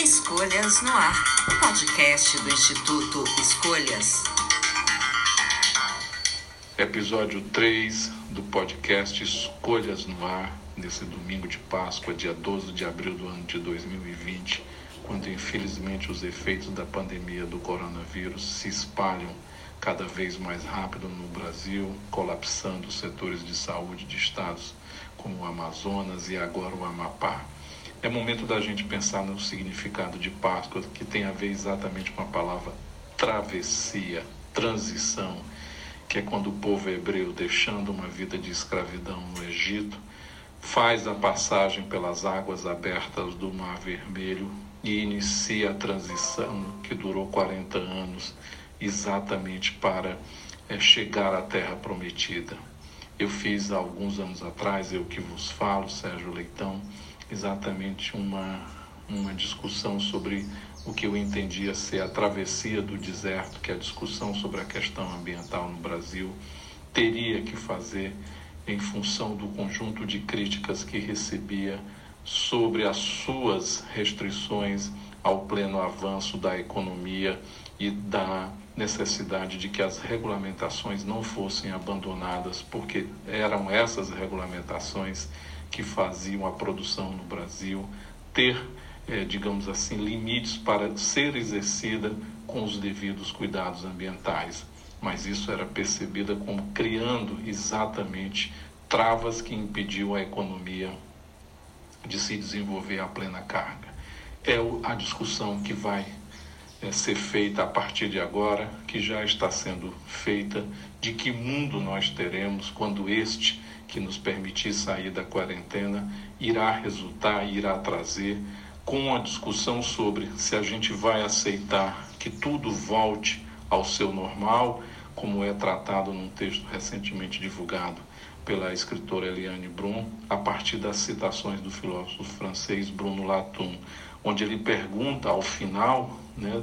Escolhas no Ar, podcast do Instituto Escolhas. Episódio 3 do podcast Escolhas no Ar, nesse domingo de Páscoa, dia 12 de abril do ano de 2020, quando infelizmente os efeitos da pandemia do coronavírus se espalham cada vez mais rápido no Brasil, colapsando setores de saúde de estados como o Amazonas e agora o Amapá. É momento da gente pensar no significado de Páscoa, que tem a ver exatamente com a palavra travessia, transição, que é quando o povo hebreu, deixando uma vida de escravidão no Egito, faz a passagem pelas águas abertas do Mar Vermelho e inicia a transição que durou 40 anos, exatamente para é, chegar à Terra Prometida. Eu fiz alguns anos atrás, eu que vos falo, Sérgio Leitão, exatamente uma, uma discussão sobre o que eu entendia ser a travessia do deserto, que é a discussão sobre a questão ambiental no Brasil, teria que fazer em função do conjunto de críticas que recebia sobre as suas restrições ao pleno avanço da economia e da necessidade de que as regulamentações não fossem abandonadas, porque eram essas regulamentações que faziam a produção no Brasil ter, é, digamos assim, limites para ser exercida com os devidos cuidados ambientais. Mas isso era percebida como criando exatamente travas que impediam a economia de se desenvolver a plena carga. É a discussão que vai é, ser feita a partir de agora, que já está sendo feita, de que mundo nós teremos quando este que nos permitir sair da quarentena irá resultar, irá trazer com a discussão sobre se a gente vai aceitar que tudo volte ao seu normal, como é tratado num texto recentemente divulgado pela escritora Eliane Brum, a partir das citações do filósofo francês Bruno Latour, onde ele pergunta ao final né,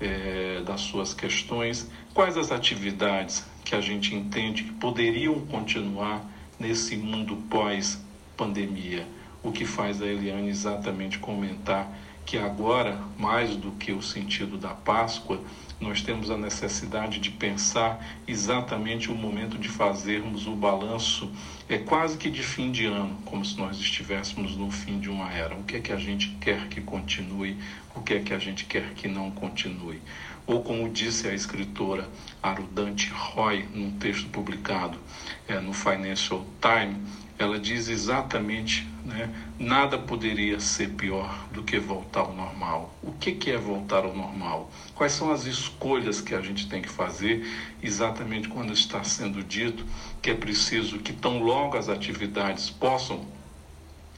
é, das suas questões quais as atividades que a gente entende que poderiam continuar nesse mundo pós-pandemia. O que faz a Eliane exatamente comentar que agora, mais do que o sentido da Páscoa, nós temos a necessidade de pensar exatamente o momento de fazermos o balanço, é quase que de fim de ano, como se nós estivéssemos no fim de uma era. O que é que a gente quer que continue, o que é que a gente quer que não continue. Ou como disse a escritora Arudante Roy, num texto publicado é, no Financial Times, ela diz exatamente, né, nada poderia ser pior do que voltar ao normal. O que, que é voltar ao normal? Quais são as escolhas que a gente tem que fazer exatamente quando está sendo dito que é preciso que tão logo as atividades possam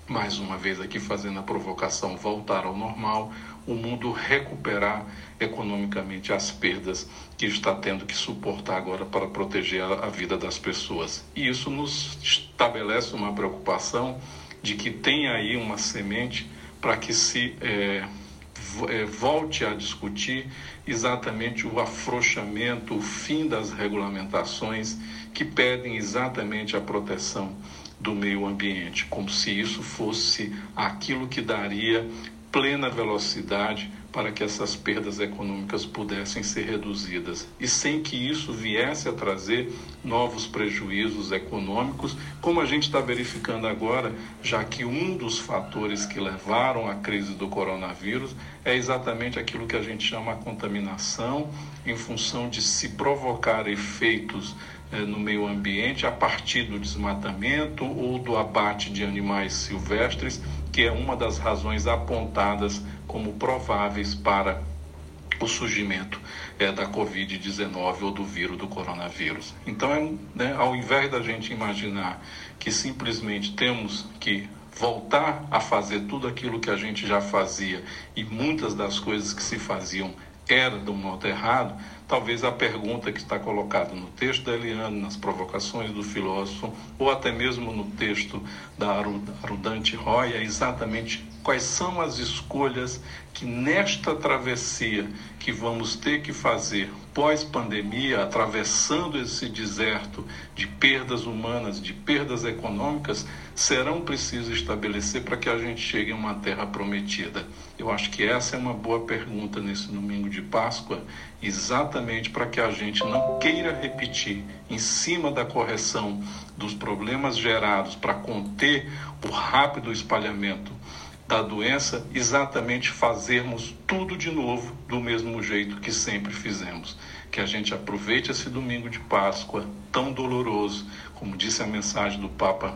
mais uma vez aqui fazendo a provocação, voltar ao normal, o mundo recuperar economicamente as perdas que está tendo que suportar agora para proteger a, vida das pessoas. E isso nos estabelece uma preocupação de que tem aí uma semente para que se é, é, volte a discutir exatamente o afrouxamento, o fim das regulamentações que pedem exatamente a proteção do meio ambiente, como se isso fosse aquilo que daria plena velocidade para que essas perdas econômicas pudessem ser reduzidas. E sem que isso viesse a trazer novos prejuízos econômicos, como a gente está verificando agora, já que um dos fatores que levaram à crise do coronavírus é exatamente aquilo que a gente chama a contaminação, em função de se provocar efeitos no meio ambiente a partir do desmatamento ou do abate de animais silvestres que é uma das razões apontadas como prováveis para o surgimento é, da Covid-19 ou do vírus do coronavírus. Então, é, né, ao invés da gente imaginar que simplesmente temos que voltar a fazer tudo aquilo que a gente já fazia e muitas das coisas que se faziam era do modo errado, talvez a pergunta que está colocada no texto da Eliane, nas provocações do filósofo, ou até mesmo no texto da Arudante Roy, é exatamente quais são as escolhas que nesta travessia que vamos ter que fazer pós-pandemia, atravessando esse deserto de perdas humanas, de perdas econômicas, serão precisas estabelecer para que a gente chegue a uma terra prometida. Eu acho que essa é uma boa pergunta nesse domingo de Páscoa, exatamente para que a gente não queira repetir em cima da correção dos problemas gerados para conter o rápido espalhamento da doença, exatamente fazermos tudo de novo do mesmo jeito que sempre fizemos. Que a gente aproveite esse domingo de Páscoa tão doloroso, como disse a mensagem do Papa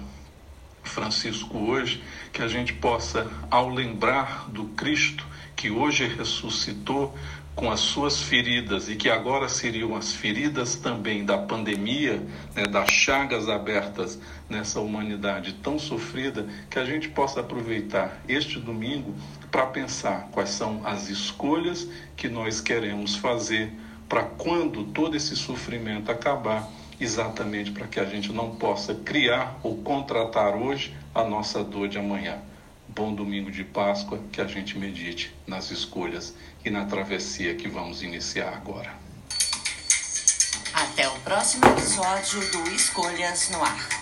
Francisco hoje, que a gente possa, ao lembrar do Cristo que hoje ressuscitou, com as suas feridas e que agora seriam as feridas também da pandemia, né, das chagas abertas nessa humanidade tão sofrida, que a gente possa aproveitar este domingo para pensar quais são as escolhas que nós queremos fazer para quando todo esse sofrimento acabar, exatamente para que a gente não possa criar ou contratar hoje a nossa dor de amanhã bom domingo de Páscoa, que a gente medite nas escolhas e na travessia que vamos iniciar agora. Até o próximo episódio do Escolhas no Ar.